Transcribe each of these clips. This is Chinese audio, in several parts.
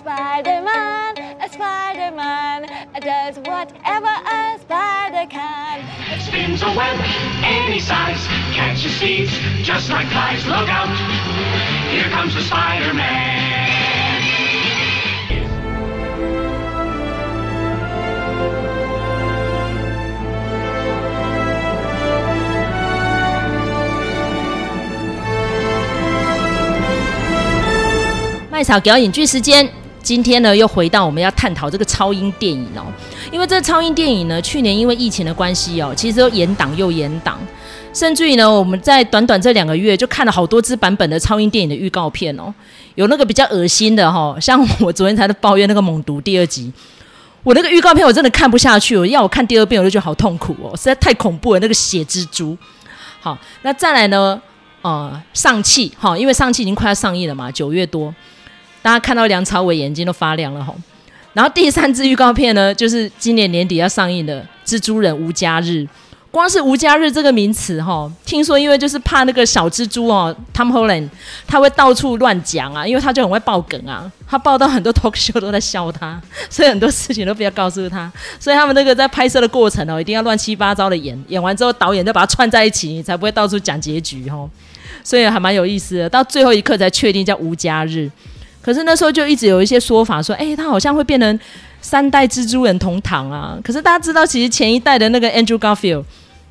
Spider-Man, a Spider-Man does whatever a spider can. Spins a web any size, catches thieves just like flies. Look out, here comes the Spider-Man. 麦草表演剧时间， 今天呢又回到我们要探讨这个超英电影哦。因为这个超英电影呢，去年因为疫情的关系哦，其实都延档又延档，甚至于呢，我们在短短这两个月就看了好多支版本的超英电影的预告片哦。有那个比较恶心的哈，像我昨天才在抱怨那个《猛毒》第二集，我那个预告片我真的看不下去，我要我看第二遍我就觉得好痛苦哦，实在太恐怖了，那个血蜘蛛。好，那再来呢，呃，尚气哈，因为尚气已经快要上映了嘛，九月多。大家看到梁朝伟眼睛都发亮了吼，然后第三支预告片呢，就是今年年底要上映的《蜘蛛人无家日》。光是“无家日”这个名词哈，听说因为就是怕那个小蜘蛛哦，Tom Holland 他会到处乱讲啊，因为他就很会爆梗啊，他爆到很多 talk show 都在笑他，所以很多事情都不要告诉他。所以他们那个在拍摄的过程哦，一定要乱七八糟的演，演完之后导演再把它串在一起，你才不会到处讲结局哈。所以还蛮有意思的，到最后一刻才确定叫“无家日”。可是那时候就一直有一些说法说，哎、他好像会变成三代蜘蛛人同堂啊。可是大家知道，其实前一代的那个 Andrew Garfield，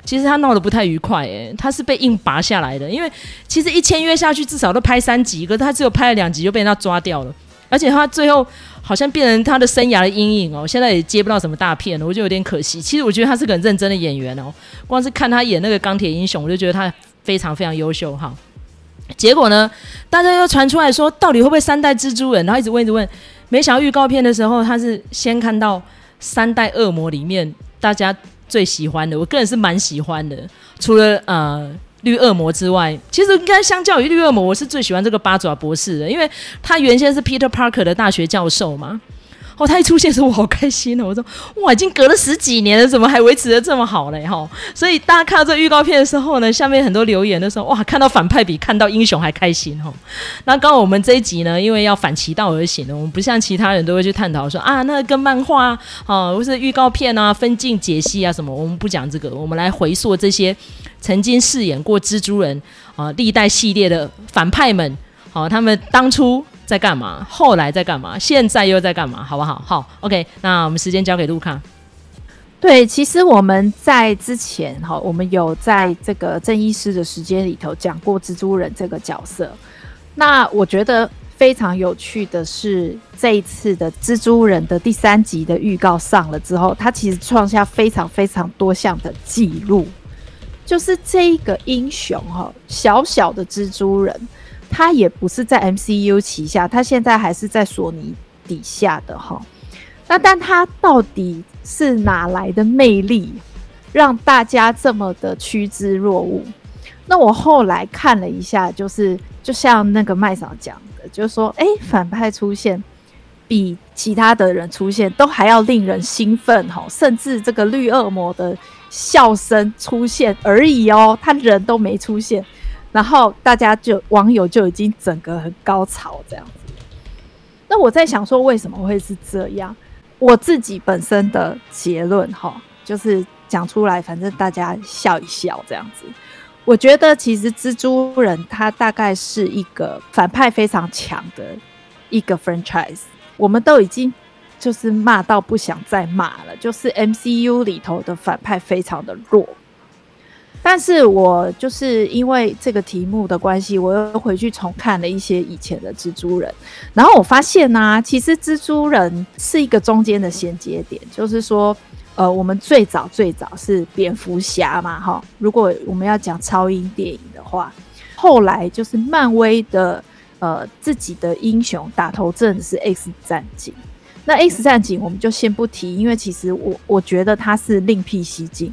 其实他闹得不太愉快，哎，他是被硬拔下来的。因为其实一签约下去，至少都拍三集，可是他只有拍了两集就被人家抓掉了。而且他最后好像变成他的生涯的阴影哦，现在也接不到什么大片了，我就有点可惜。其实我觉得他是个很认真的演员哦，光是看他演那个钢铁英雄，我就觉得他非常非常优秀哈。结果呢，大家又传出来说，到底会不会三代蜘蛛人？然后一直问，一直问。没想到预告片的时候，他是先看到三代恶魔里面大家最喜欢的，我个人是蛮喜欢的。除了呃绿恶魔之外，其实应该相较于绿恶魔，我是最喜欢这个八爪博士的，因为他原先是 Peter Parker 的大学教授嘛。哦，他一出现的时候，我好开心哦！我说，哇，已经隔了十几年了，怎么还维持得这么好嘞？哈，所以大家看到这预告片的时候呢，下面很多留言的时候，哇，看到反派比看到英雄还开心哈。那刚好我们这一集呢，因为要反其道而行的，我们不像其他人都会去探讨说啊，那个跟漫画啊，或是预告片啊、分镜解析啊什么，我们不讲这个，我们来回溯这些曾经饰演过蜘蛛人啊历代系列的反派们，好，他们当初。在干嘛？后来在干嘛？现在又在干嘛？好不好？好，OK。那我们时间交给路卡。对，其实我们在之前哈，我们有在这个郑医师的时间里头讲过蜘蛛人这个角色。那我觉得非常有趣的是，这一次的蜘蛛人的第三集的预告上了之后，他其实创下非常非常多项的记录，就是这一个英雄哈，小小的蜘蛛人。他也不是在 MCU 旗下，他现在还是在索尼底下的哈。那但他到底是哪来的魅力，让大家这么的趋之若鹜？那我后来看了一下，就是就像那个麦嫂讲的，就是说，哎，反派出现比其他的人出现都还要令人兴奋哈，甚至这个绿恶魔的笑声出现而已哦，他人都没出现。然后大家就网友就已经整个很高潮这样子。那我在想说，为什么会是这样？我自己本身的结论哈，就是讲出来，反正大家笑一笑这样子。我觉得其实蜘蛛人他大概是一个反派非常强的一个 franchise，我们都已经就是骂到不想再骂了，就是 MCU 里头的反派非常的弱。但是我就是因为这个题目的关系，我又回去重看了一些以前的蜘蛛人，然后我发现呢、其实蜘蛛人是一个中间的衔接点，就是说，呃，我们最早最早是蝙蝠侠嘛，哈，如果我们要讲超英电影的话，后来就是漫威的呃自己的英雄打头阵是 X 战警，那 X 战警我们就先不提，因为其实我我觉得它是另辟蹊径。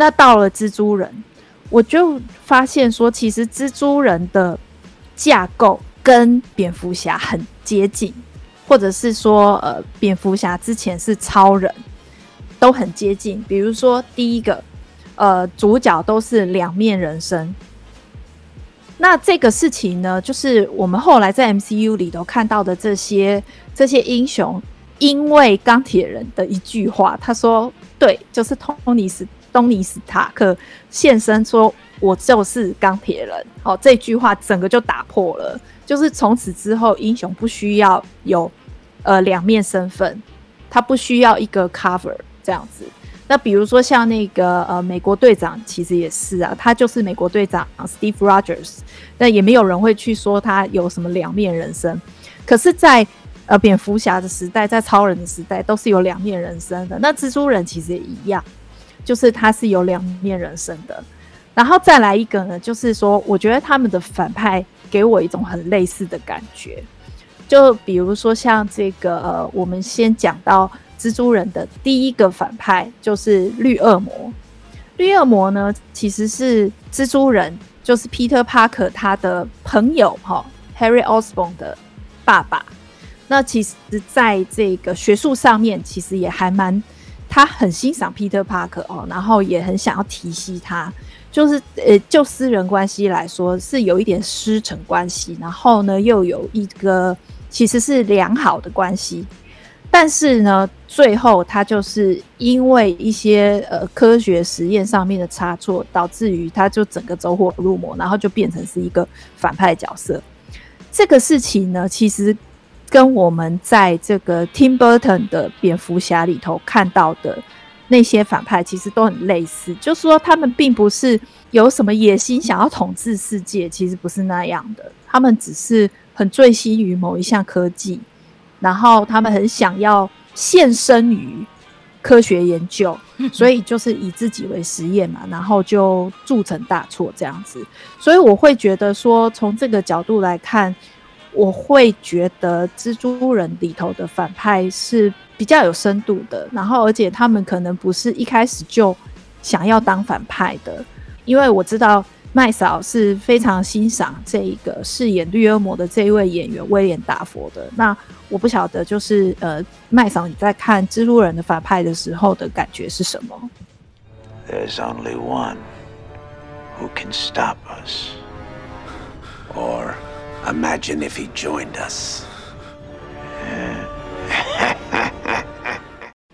那到了蜘蛛人，我就发现说，其实蜘蛛人的架构跟蝙蝠侠很接近，或者是说，呃，蝙蝠侠之前是超人，都很接近。比如说，第一个，呃，主角都是两面人生，那这个事情呢，就是我们后来在 MCU 里头看到的这些这些英雄，因为钢铁人的一句话，他说：“对，就是托尼斯东尼史塔克现身说，我就是钢铁人。”哦，这句话整个就打破了，就是从此之后，英雄不需要有呃两面身份，他不需要一个 cover 这样子。那比如说像那个呃美国队长，其实也是啊，他就是美国队长 Steve Rogers，那也没有人会去说他有什么两面人生。可是在，在呃蝙蝠侠的时代，在超人的时代，都是有两面人生的。那蜘蛛人其实也一样，就是他是有两面人生的。然后再来一个呢，就是说，我觉得他们的反派给我一种很类似的感觉，就比如说像这个呃，我们先讲到。蜘蛛人的第一个反派就是绿恶魔。绿恶魔呢，其实是蜘蛛人，就是 Peter Parker 他的朋友哈，Harry Osborn 的爸爸。那其实在这个学术上面，其实也还蛮，他很欣赏 Peter Parker 哦，然后也很想要提携他。就是呃，就私人关系来说，是有一点师承关系，然后呢，又有一个其实是良好的关系。但是呢，最后他就是因为一些呃科学实验上面的差错，导致于他就整个走火入魔，然后就变成是一个反派角色。这个事情呢，其实跟我们在这个 Tim Burton 的蝙蝠侠里头看到的那些反派，其实都很类似，就是说他们并不是有什么野心想要统治世界，其实不是那样的，他们只是很醉心于某一项科技。然后他们很想要献身于科学研究，所以就是以自己为实验嘛，然后就铸成大错这样子。所以我会觉得说，从这个角度来看，我会觉得蜘蛛人里头的反派是比较有深度的。然后，而且他们可能不是一开始就想要当反派的，因为我知道。麦嫂是非常欣赏这一个饰演绿恶魔的这一位演员威廉达佛的。那我不晓得，就是呃，麦嫂你在看蜘蛛人的反派的时候的感觉是什么？There's only one who can stop us. Or imagine if he joined us.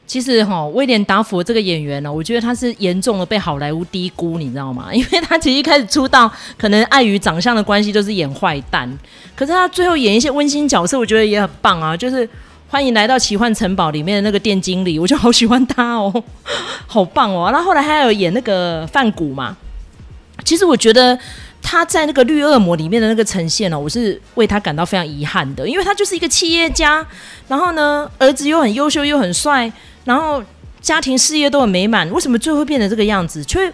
其实哈，威廉达佛这个演员呢，我觉得他是严重的被好莱坞低估，你知道吗？因为他其实一开始出道，可能碍于长相的关系，都是演坏蛋。可是他最后演一些温馨角色，我觉得也很棒啊。就是欢迎来到奇幻城堡里面的那个店经理，我就好喜欢他哦，好棒哦。然后后来还有演那个范谷嘛。其实我觉得他在那个绿恶魔里面的那个呈现呢，我是为他感到非常遗憾的，因为他就是一个企业家，然后呢，儿子又很优秀又很帅。然后家庭事业都很美满，为什么最后变成这个样子？却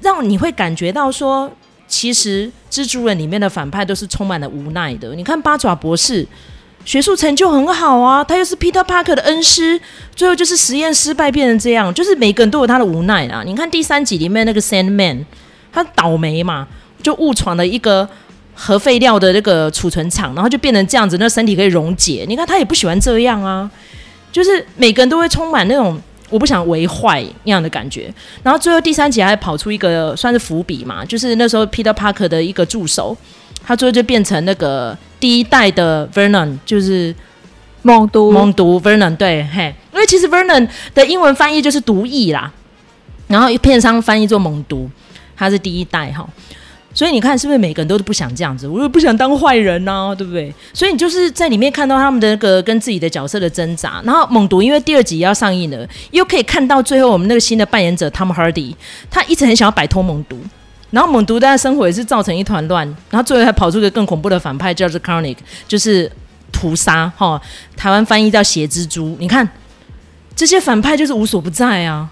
让你会感觉到说，其实蜘蛛人里面的反派都是充满了无奈的。你看八爪博士，学术成就很好啊，他又是 Peter Parker 的恩师，最后就是实验失败变成这样，就是每个人都有他的无奈啊。你看第三集里面那个 Sandman，他倒霉嘛，就误闯了一个核废料的那个储存厂，然后就变成这样子，那身体可以溶解。你看他也不喜欢这样啊。就是每个人都会充满那种我不想为坏那样的感觉，然后最后第三集还跑出一个算是伏笔嘛，就是那时候 Peter Parker 的一个助手，他最后就变成那个第一代的 Vernon，就是猛毒猛毒 Vernon 对，嘿，因为其实 Vernon 的英文翻译就是毒液啦，然后片商翻译做猛毒，他是第一代哈。所以你看，是不是每个人都不想这样子？我又不想当坏人呐、对不对？所以你就是在里面看到他们的那个跟自己的角色的挣扎。然后猛毒，因为第二集要上映了，又可以看到最后我们那个新的扮演者 Tom Hardy，他一直很想要摆脱猛毒。然后猛毒在生活也是造成一团乱。然后最后还跑出个更恐怖的反派，叫做 Karnak，就是屠杀哈。台湾翻译叫血蜘蛛。你看这些反派就是无所不在啊。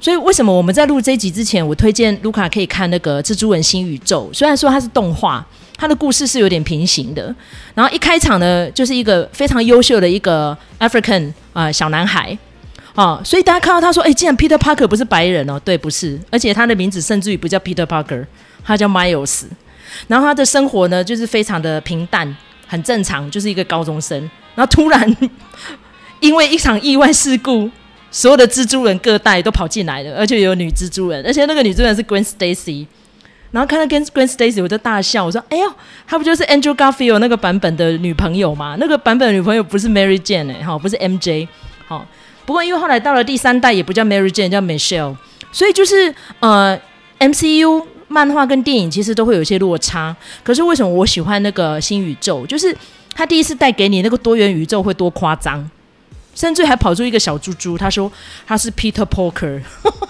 所以为什么我们在录这一集之前，我推荐卢卡可以看那个《蜘蛛人新宇宙》。虽然说它是动画，它的故事是有点平行的。然后一开场呢，就是一个非常优秀的一个 African 啊、小男孩啊，所以大家看到他说：“哎，既然 Peter Parker 不是白人哦？”对，不是，而且他的名字甚至于不叫 Peter Parker，他叫 Miles。然后他的生活呢，就是非常的平淡，很正常，就是一个高中生。然后突然 因为一场意外事故。所有的蜘蛛人各代都跑进来了，而且有女蜘蛛人，而且那个女蜘蛛人是 Gwen Stacy，然后看到跟 Gwen Stacy，我就大笑，我说：“哎呦，她不就是 Andrew Garfield 那个版本的女朋友吗？那个版本的女朋友不是 Mary Jane 哎，哈，不是 MJ，好。不过因为后来到了第三代，也不叫 Mary Jane，叫 Michelle，所以就是呃，MCU 漫画跟电影其实都会有一些落差。可是为什么我喜欢那个新宇宙？就是他第一次带给你那个多元宇宙会多夸张。”甚至还跑出一个小猪猪，他说他是 Peter Parker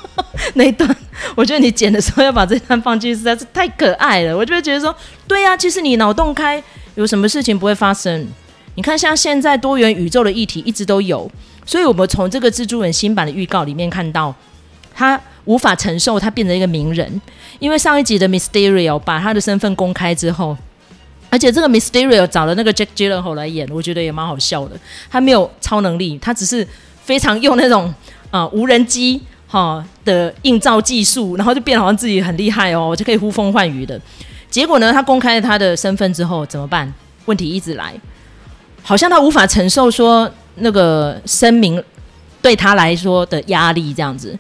那一段，我觉得你剪的时候要把这段放进去，实在是太可爱了。我就会觉得说，对呀、啊，其实你脑洞开，有什么事情不会发生？你看，像现在多元宇宙的议题一直都有，所以我们从这个蜘蛛人新版的预告里面看到，他无法承受他变成一个名人，因为上一集的 Mysterio 把他的身份公开之后。而且这个 Mysterio 找了那个 Jack Gyllenhaal 来演，我觉得也蛮好笑的。他没有超能力，他只是非常用那种啊、无人机哈、的映照技术，然后就变好像自己很厉害哦，就可以呼风唤雨的。结果呢，他公开了他的身份之后怎么办？问题一直来，好像他无法承受说那个声明对他来说的压力这样子。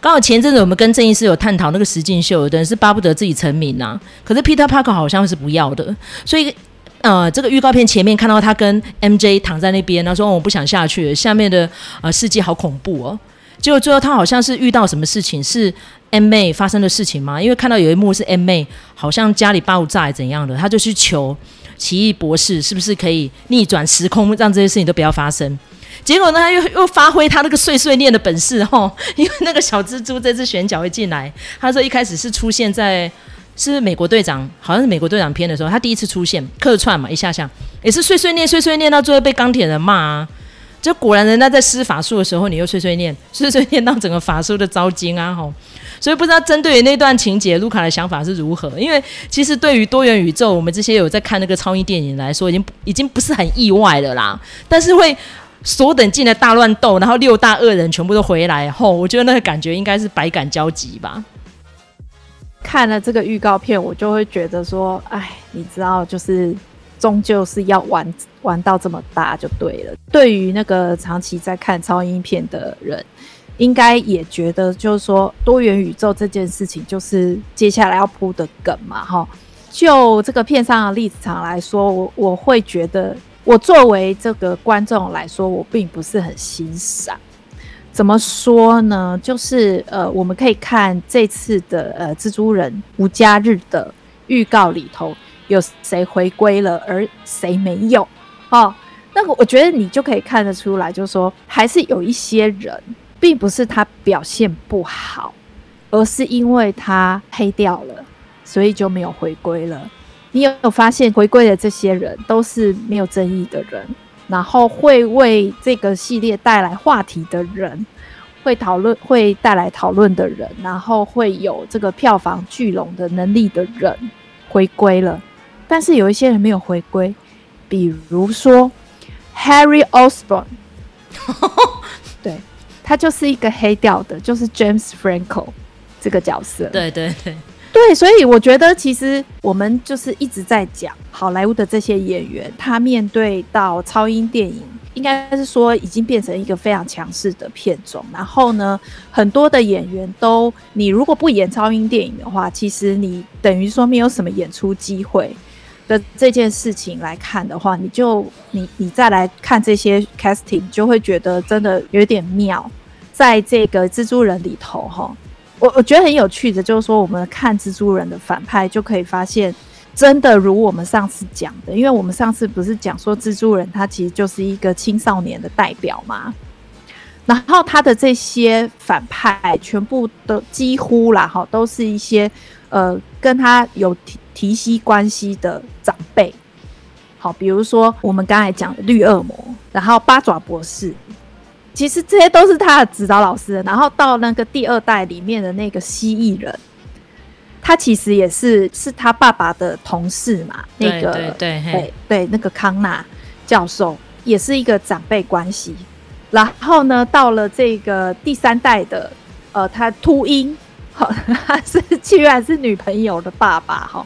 刚好前阵子我们跟郑医师有探讨那个实境秀，有的人是巴不得自己成名呐、啊，可是 Peter Parker 好像是不要的，所以呃，这个预告片前面看到他跟 MJ 躺在那边，他说、我不想下去，下面的呃世界好恐怖哦。结果最后他好像是遇到什么事情，是 M 妹发生的事情吗？因为看到有一幕是 M 妹好像家里爆炸怎样的，他就去求奇异博士是不是可以逆转时空，让这些事情都不要发生。结果呢，他又又发挥他那个碎碎念的本事吼，因为那个小蜘蛛这次选角会进来，他说一开始是出现在是美国队长，好像是美国队长片的时候，他第一次出现客串嘛，一下下也是碎碎念碎碎念到最后被钢铁人骂啊，就果然人家在施法术的时候，你又碎碎念 碎碎念到整个法术的糟精啊吼，所以不知道针对于那段情节，卢卡的想法是如何？因为其实对于多元宇宙，我们这些有在看那个超英电影来说，已经已经不是很意外了啦，但是会。所等进了大乱斗，然后六大恶人全部都回来后，我觉得那个感觉应该是百感交集吧。看了这个预告片，我就会觉得说，哎，你知道，就是终究是要玩玩到这么大就对了。对于那个长期在看超英片的人，应该也觉得，就是说多元宇宙这件事情，就是接下来要铺的梗嘛，哈。就这个片上的立场来说，我我会觉得。我作为这个观众来说，我并不是很欣赏。怎么说呢？就是呃，我们可以看这次的呃蜘蛛人无家日的预告里头，有谁回归了，而谁没有。哦，那个我觉得你就可以看得出来，就是说还是有一些人，并不是他表现不好，而是因为他黑掉了，所以就没有回归了。你有没有发现回归的这些人都是没有争议的人，然后会为这个系列带来话题的人，会讨论会带来讨论的人，然后会有这个票房聚拢的能力的人回归了，但是有一些人没有回归，比如说 Harry Osborn，对，他就是一个黑掉的，就是 James Franco 这个角色，对对对。对，所以我觉得其实我们就是一直在讲好莱坞的这些演员，他面对到超英电影，应该是说已经变成一个非常强势的片种。然后呢，很多的演员都，你如果不演超英电影的话，其实你等于说没有什么演出机会的这件事情来看的话，你就你你再来看这些 casting，就会觉得真的有点妙。在这个蜘蛛人里头，哈。我我觉得很有趣的，就是说我们看蜘蛛人的反派，就可以发现，真的如我们上次讲的，因为我们上次不是讲说蜘蛛人他其实就是一个青少年的代表嘛，然后他的这些反派全部都几乎啦哈，都是一些呃跟他有提息关系的长辈，好，比如说我们刚才讲的绿恶魔，然后八爪博士。其实这些都是他的指导老师，然后到那个第二代里面的那个蜥蜴人，他其实也是是他爸爸的同事嘛。那个对对对对，那个康纳教授也是一个长辈关系。然后呢，到了这个第三代的，呃，他秃鹰，哈，他是居然是女朋友的爸爸哈。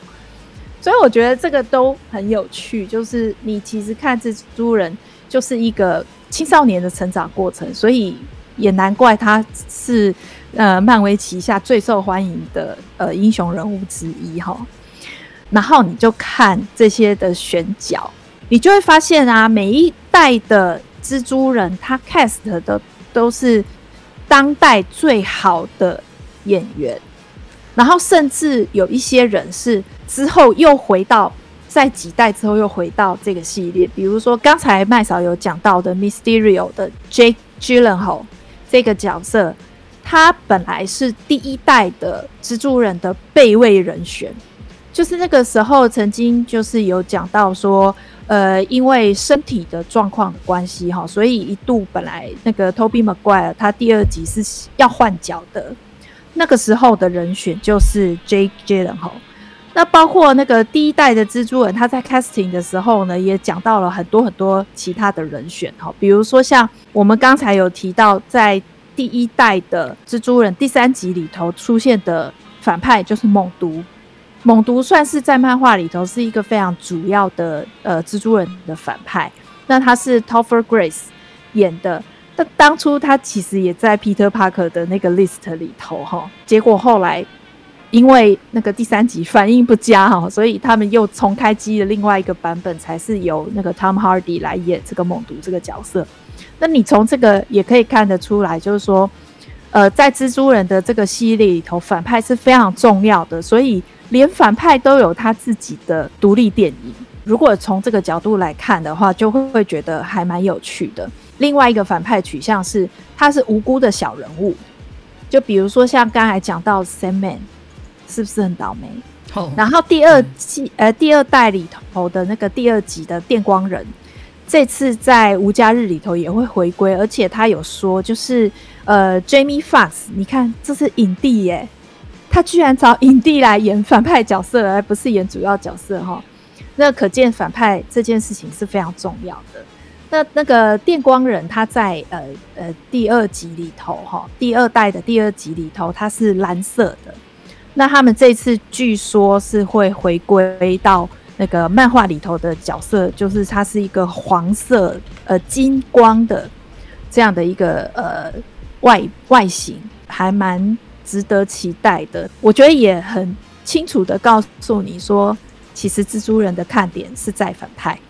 所以我觉得这个都很有趣，就是你其实看蜘蛛人就是一个。青少年的成长过程，所以也难怪他是呃漫威旗下最受欢迎的呃英雄人物之一哈。然后你就看这些的选角，你就会发现啊，每一代的蜘蛛人他 cast 的都是当代最好的演员，然后甚至有一些人是之后又回到在几代之后又回到这个系列，比如说刚才麦嫂有讲到的 Mysterio 的 Jake Gyllenhaal 这个角色，他本来是第一代的蜘蛛人的备位人选。就是那个时候，曾经就是有讲到说，呃，因为身体的状况的关系哈，所以一度本来那个 Toby Maguire 他第二集是要换角的，那个时候的人选就是 Jake Gyllenhaal。那包括那个第一代的蜘蛛人，他在 casting 的时候呢，也讲到了很多很多其他的人选哈，比如说像我们刚才有提到，在第一代的蜘蛛人第三集里头出现的反派就是猛毒。猛毒算是在漫画里头是一个非常主要的呃蜘蛛人的反派，那他是 Topher Grace 演的，但当初他其实也在 Peter Parker 的那个 list 里头哈，结果后来因为那个第三集反应不佳哈，所以他们又重开机了另外一个版本，才是由那个 Tom Hardy 来演这个猛毒这个角色。那你从这个也可以看得出来，就是说，呃，在蜘蛛人的这个系列里头，反派是非常重要的，所以。连反派都有他自己的独立电影，如果从这个角度来看的话，就会会觉得还蛮有趣的。另外一个反派取向是，他是无辜的小人物，就比如说像刚才讲到 Sandman，是不是很倒霉？Oh. 然后第二季呃第二代里头的那个第二集的电光人，这次在无家日里头也会回归，而且他有说就是呃 Jamie Foxx，你看这是影帝耶。他居然找影帝来演反派角色，而不是演主要角色哈，那可见反派这件事情是非常重要的。那那个电光人他在呃呃第二集里头哈，第二代的第二集里头他是蓝色的。那他们这次据说是会回归到那个漫画里头的角色，就是他是一个黄色呃金光的这样的一个呃外外形，还蛮。值得期待的，我觉得也很清楚的告诉你说，其实蜘蛛人的看点是在反派。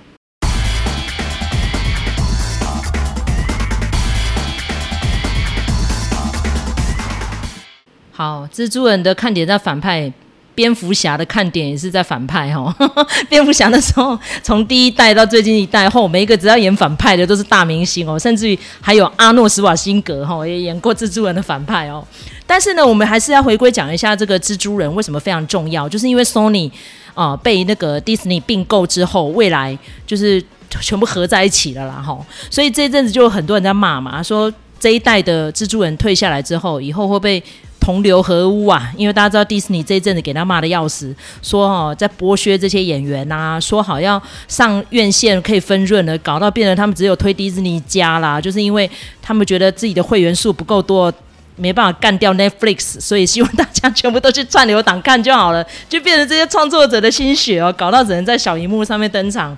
好，蜘蛛人的看点在反派。蝙蝠侠的看点也是在反派哈，蝙蝠侠的时候，从第一代到最近一代后，每一个只要演反派的都是大明星哦，甚至于还有阿诺·施瓦辛格哈也演过蜘蛛人的反派哦。但是呢，我们还是要回归讲一下这个蜘蛛人为什么非常重要，就是因为 Sony 啊、被那个 Disney 并购之后，未来就是全部合在一起了啦哈，所以这一阵子就有很多人在骂嘛，说这一代的蜘蛛人退下来之后，以后会被。同流合污啊！因为大家知道迪士尼这一阵子给他骂得要死，说哦在剥削这些演员呐，说好要上院线可以分润了，搞到变成他们只有推迪士尼家啦，就是因为他们觉得自己的会员数不够多，没办法干掉 Netflix，所以希望大家 全部都去串流档看就好了，就变成这些创作者的心血哦，搞到只能在小荧幕上面登场。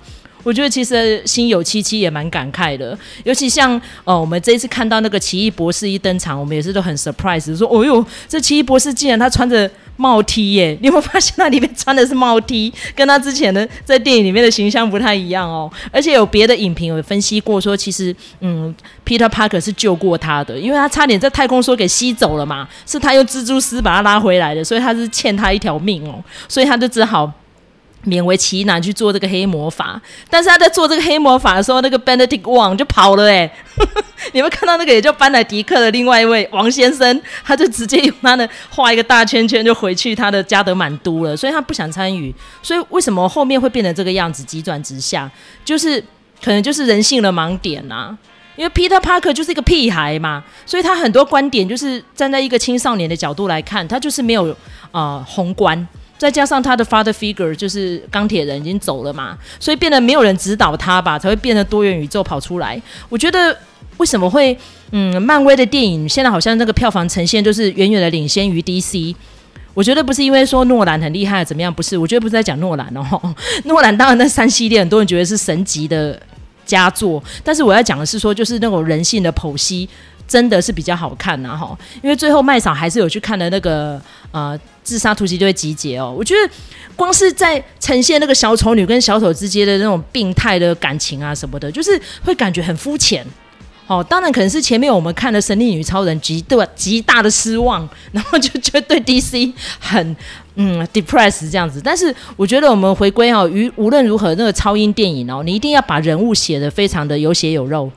我觉得其实心有戚戚，也蛮感慨的，尤其像哦，我们这一次看到那个奇异博士一登场，我们也是都很 surprise，说哦哟，这奇异博士竟然他穿着帽 T 耶！你有没有发现他里面穿的是帽 T，跟他之前的在电影里面的形象不太一样哦。而且有别的影评有分析过说，其实嗯，Peter Parker 是救过他的，因为他差点在太空梭给吸走了嘛，是他用蜘蛛丝把他拉回来的，所以他是欠他一条命哦，所以他就只好。勉为其难去做这个黑魔法，但是他在做这个黑魔法的时候，那个 Benedict Wong 就跑了哎、你们看到那个也叫班乃迪克的另外一位王先生，他就直接用他的画一个大圈圈就回去他的加德满都了，所以他不想参与。所以为什么后面会变成这个样子，急转直下，就是可能就是人性的盲点呐、啊。因为 Peter Parker 就是一个屁孩嘛，所以他很多观点就是站在一个青少年的角度来看，他就是没有啊、宏观。再加上他的 father figure 就是钢铁人已经走了嘛，所以变得没有人指导他吧，才会变得多元宇宙跑出来。我觉得为什么会嗯，漫威的电影现在好像那个票房呈现就是远远的领先于 DC。我觉得不是因为说诺兰很厉害怎么样，不是，我觉得不是在讲诺兰哦。诺兰当然那三系列很多人觉得是神级的佳作，但是我要讲的是说就是那种人性的剖析。真的是比较好看呐哈，因为最后麦嫂还是有去看的那个呃自杀突击队集结哦，我觉得光是在呈现那个小丑女跟小丑之间的那种病态的感情啊什么的，就是会感觉很肤浅。哦，当然可能是前面我们看了《神力女超人》极对极大的失望，然后就觉得对 DC 很嗯 depressed 这样子。但是我觉得我们回归哦，于无论如何那个超英电影哦，你一定要把人物写得非常的有血有肉，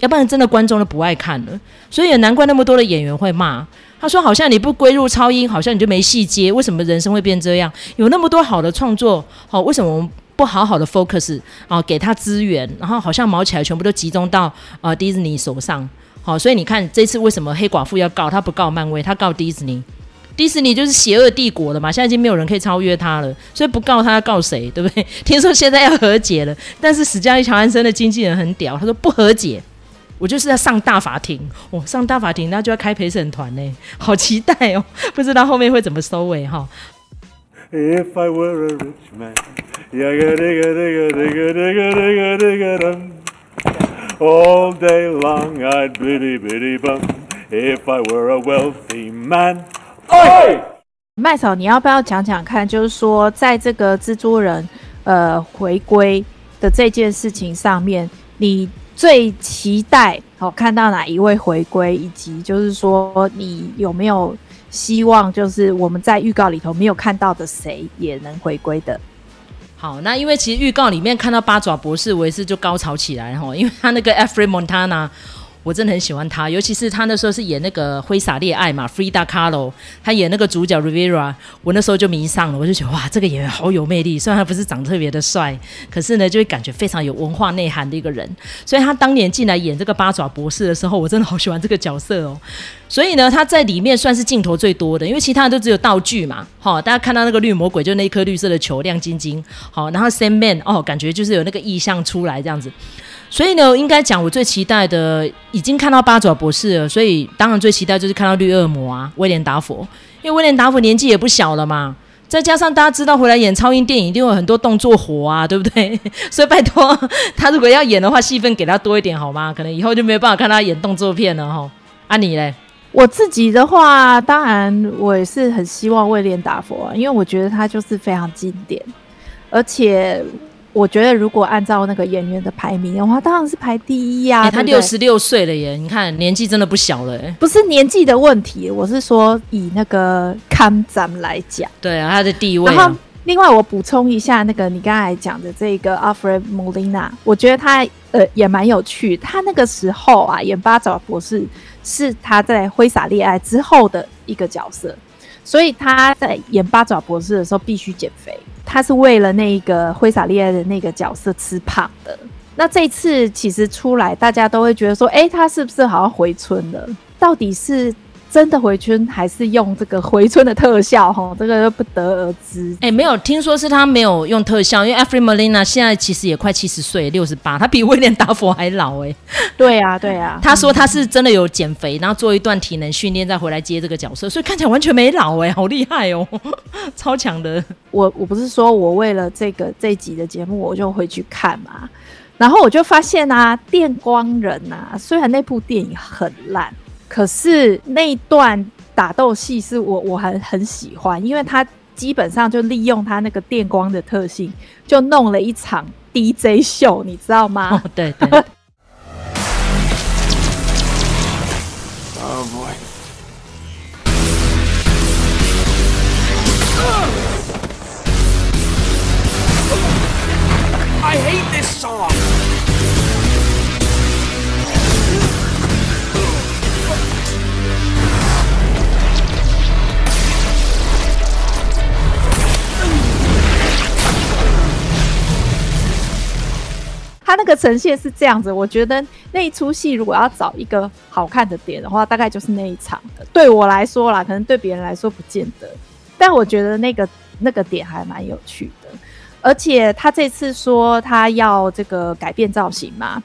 要不然真的观众都不爱看了。所以也难怪那么多的演员会骂，他说好像你不归入超英，好像你就没戏接。为什么人生会变这样？有那么多好的创作，好、为什么我们？不好好的 focus 啊，给他资源，然后好像毛起来全部都集中到呃迪士尼手上，好，所以你看这次为什么黑寡妇要告他不告漫威，他告迪士尼，迪士尼就是邪恶帝国了嘛，现在已经没有人可以超越他了，所以不告他要告谁，对不对？听说现在要和解了，但是史嘉丽乔安森的经纪人很屌，他说不和解，我就是要上大法庭，我、哦、上大法庭那就要开陪审团呢，好期待哦，不知道后面会怎么收尾哈。If I were a rich man. All day long I'd biddy biddy bum. If I were a wealthy man. 麦嫂，你要不要讲讲看？就是说，在这个蜘蛛人呃回归的这件事情上面，你最期待好、哦、看到哪一位回归，以及就是说，你有没有希望，就是我们在预告里头没有看到的谁也能回归的？好，那因为其实预告里面看到八爪博士，我也是就高潮起来哈，因为他那个 Alfred Montana。我真的很喜欢他，尤其是他那时候是演那个《挥洒恋爱》嘛，Frida Kahlo，他演那个主角 Rivera，我那时候就迷上了，我就觉得哇，这个演员好有魅力。虽然他不是长得特别的帅，可是呢，就会感觉非常有文化内涵的一个人。所以他当年进来演这个八爪博士的时候，我真的好喜欢这个角色哦。所以呢，他在里面算是镜头最多的，因为其他的都只有道具嘛。好，大家看到那个绿魔鬼，就那一颗绿色的球，亮晶晶。好，然后 Sandman 哦，感觉就是有那个意象出来这样子。所以呢，应该讲我最期待的，已经看到八爪博士了，所以当然最期待就是看到绿恶魔啊，威廉达佛，因为威廉达佛年纪也不小了嘛，再加上大家知道回来演超英电影一定有很多动作活啊，对不对？所以拜托他如果要演的话，戏份给他多一点好吗？可能以后就没有办法看他演动作片了哈。啊你嘞？我自己的话，当然我也是很希望威廉达佛啊，因为我觉得他就是非常经典，而且。我觉得如果按照那个演员的排名的话，当然是排第一呀、啊欸。他六十六岁了耶，你看年纪真的不小了。不是年纪的问题，我是说以那个看展来讲。对啊，他的地位、啊。然后另外我补充一下，那个你刚才讲的这个 Alfred Molina，我觉得他呃也蛮有趣。他那个时候啊演八爪博士是他在挥洒恋爱之后的一个角色，所以他在演八爪博士的时候必须减肥。他是为了那个挥洒恋爱的那个角色吃胖的。那这次其实出来，大家都会觉得说，哎，他是不是好像回春了？到底是？真的回春还是用这个回春的特效？哈，这个不得而知。哎、欸，没有听说是他没有用特效，因为 Alfred Molina 现在其实也快七十岁，六十八，他比威廉达佛还老哎。对呀、啊，对呀、啊。他说他是真的有减肥，然后做一段体能训练，再回来接这个角色，所以看起来完全没老哎，好厉害哦，超强的。我我不是说我为了这个这一集的节目我就回去看嘛，然后我就发现啊，电光人啊，虽然那部电影很烂。可是那一段打斗戏是我我很很喜欢，因为他基本上就利用他那个电光的特性，就弄了一场 DJ 秀，你知道吗？哦，对对。他那个呈现是这样子，我觉得那一出戏如果要找一个好看的点的话，大概就是那一场的。对我来说啦，可能对别人来说不见得，但我觉得那个那个点还蛮有趣的。而且他这次说他要这个改变造型嘛，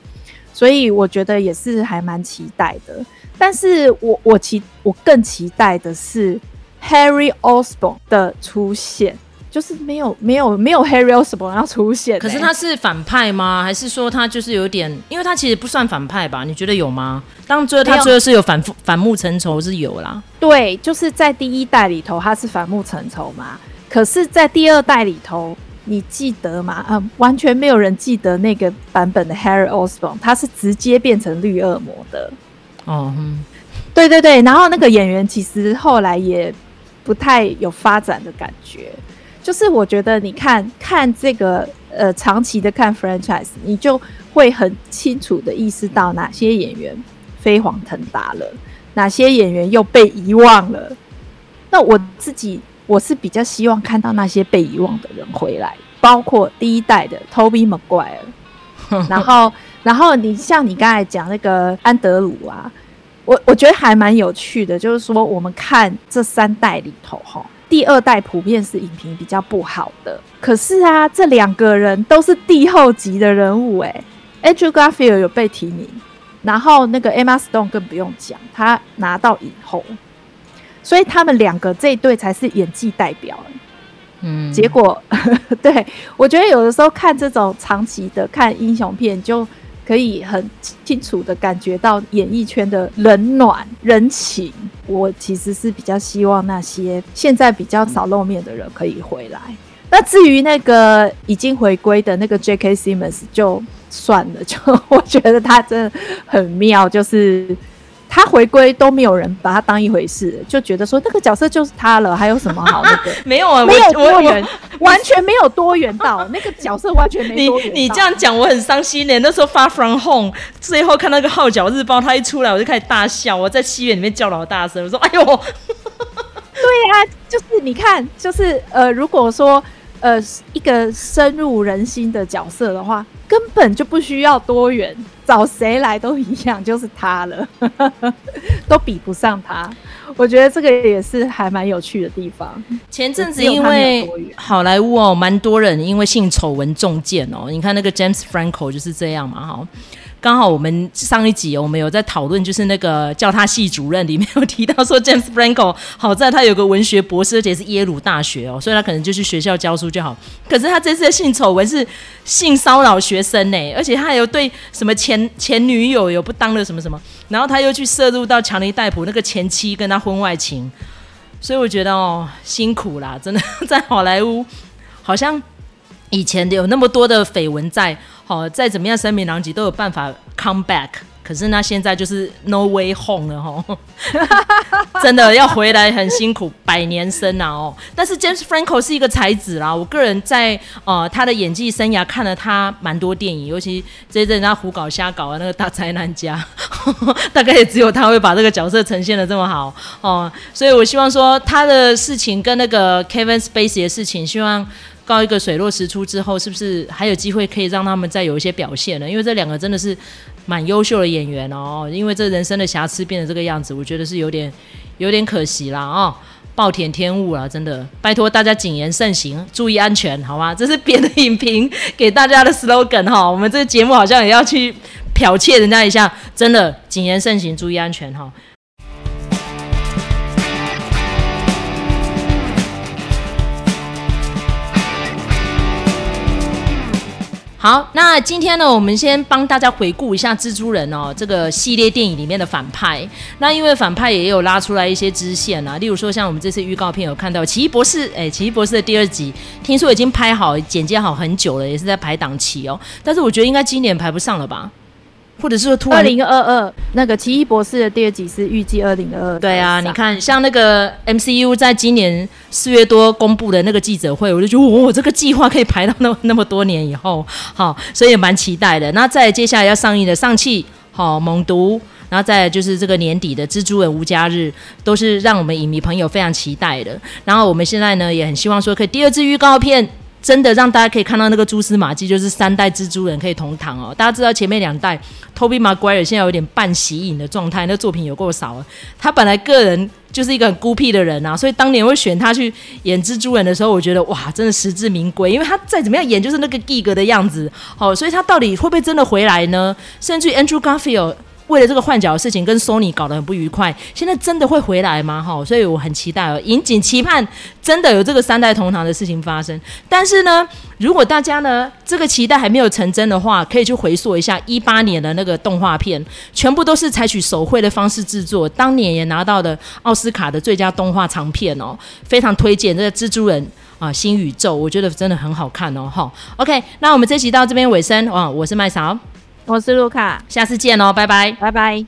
所以我觉得也是还蛮期待的。但是我我期我更期待的是 Harry Osborn 的出现。就是没有没有没有 Harry Osborn 要出现、欸。可是他是反派吗？还是说他就是有点？因为他其实不算反派吧？你觉得有吗？当最后他最后是有反复反目成仇是有啦。对，就是在第一代里头他是反目成仇嘛。可是，在第二代里头，你记得吗？嗯，完全没有人记得那个版本的 Harry Osborn，他是直接变成绿恶魔的。哦，嗯，对对对。然后那个演员其实后来也不太有发展的感觉。就是我觉得，你看看这个呃，长期的看 franchise，你就会很清楚的意识到哪些演员飞黄腾达了，哪些演员又被遗忘了。那我自己我是比较希望看到那些被遗忘的人回来，包括第一代的 Tobey Maguire，然后然后你像你刚才讲那个安德鲁啊，我我觉得还蛮有趣的，就是说我们看这三代里头哈。第二代普遍是影评比较不好的，可是啊，这两个人都是帝后级的人物哎。Andrew Garfield 有被提名，然后那个 Emma Stone 更不用讲，他拿到影后，所以他们两个这一对才是演技代表。嗯，结果 对，我觉得有的时候看这种长期的看英雄片就。可以很清楚的感觉到演艺圈的冷暖人情。我其实是比较希望那些现在比较少露面的人可以回来。那至于那个已经回归的那个 J.K. Simmons，就算了，就 我觉得他真的很妙，就是。他回归都没有人把他当一回事，就觉得说那个角色就是他了，还有什么好那个？没有啊，没有多元，完全没有多元到那个角色完全没多元。你你这样讲我很伤心呢。那时候《Far From Home》最后看那个号角日报，他一出来我就开始大笑，我在戏院里面叫老大声，我说：“哎呦！” 对呀、啊，就是你看，就是呃，如果说呃一个深入人心的角色的话，根本就不需要多元。找谁来都一样，就是他了，都比不上他。我觉得这个也是还蛮有趣的地方。前阵子因为好莱坞哦，蛮多人因为性丑闻中箭哦。你看那个 James Franco 就是这样嘛，哈。刚好我们上一集我们有在讨论，就是那个叫他系主任里面有提到说，James Franco 好在他有个文学博士，而且是耶鲁大学哦，所以他可能就去学校教书就好。可是他这次的性丑闻是性骚扰学生呢，而且他还有对什么前前女友有不当的什么什么，然后他又去涉入到强尼戴普那个前妻跟他婚外情，所以我觉得哦辛苦啦，真的在好莱坞好像以前有那么多的绯闻在。哦，再怎么样声名狼藉都有办法 come back，可是那现在就是 no way home 了吼，真的要回来很辛苦，百年生啊哦。但是 James Franco 是一个才子啦，我个人在呃他的演技生涯看了他蛮多电影，尤其这一阵他胡搞瞎搞的那个大灾难家，大概也只有他会把这个角色呈现得这么好哦。所以我希望说他的事情跟那个 Kevin Spacey 的事情，希望。告一个水落石出之后，是不是还有机会可以让他们再有一些表现呢？因为这两个真的是蛮优秀的演员哦。因为这人生的瑕疵变成这个样子，我觉得是有点有点可惜啦哦。暴殄天物了，真的，拜托大家谨言慎行，注意安全，好吗？这是别的影评给大家的 slogan 哈。我们这个节目好像也要去剽窃人家一下，真的谨言慎行，注意安全哈。好，那今天呢，我们先帮大家回顾一下蜘蛛人哦，这个系列电影里面的反派。那因为反派也有拉出来一些支线啊，例如说像我们这次预告片有看到奇异博士，哎，奇异博士的第二集，听说已经拍好、剪接好很久了，也是在排档期哦。但是我觉得应该今年排不上了吧？或者是说，突然，二零二二那个奇异博士的第二集是预计二零二二。对啊，你看，像那个 MCU 在今年四月多公布的那个记者会，我就觉得，哦，这个计划可以排到那么 那么多年以后，好，所以也蛮期待的。那再接下来要上映的上汽，好，猛毒，然后再就是这个年底的蜘蛛人无家日，都是让我们影迷朋友非常期待的。然后我们现在呢，也很希望说，可以第二支预告片。真的让大家可以看到那个蛛丝马迹，就是三代蜘蛛人可以同堂哦。大家知道前面两代 Toby Maguire 现在有点半息影的状态，那作品有够少了。他本来个人就是一个很孤僻的人啊，所以当年会选他去演蜘蛛人的时候，我觉得哇，真的实至名归，因为他再怎么样演就是那个 geek 的样子。好，所以他到底会不会真的回来呢？甚至于 Andrew Garfield。为了这个换角的事情跟 Sony 搞得很不愉快，现在真的会回来吗？哈，所以我很期待哦，引颈期盼真的有这个三代同堂的事情发生。但是呢，如果大家呢这个期待还没有成真的话，可以去回溯一下一八年的那个动画片，全部都是采取手绘的方式制作，当年也拿到的奥斯卡的最佳动画长片哦，非常推荐这个蜘蛛人。啊，新宇宙，我觉得真的很好看哦，哈。OK，那我们这集到这边尾声，啊，我是麦嫂，我是卢卡下次见哦拜拜。拜拜。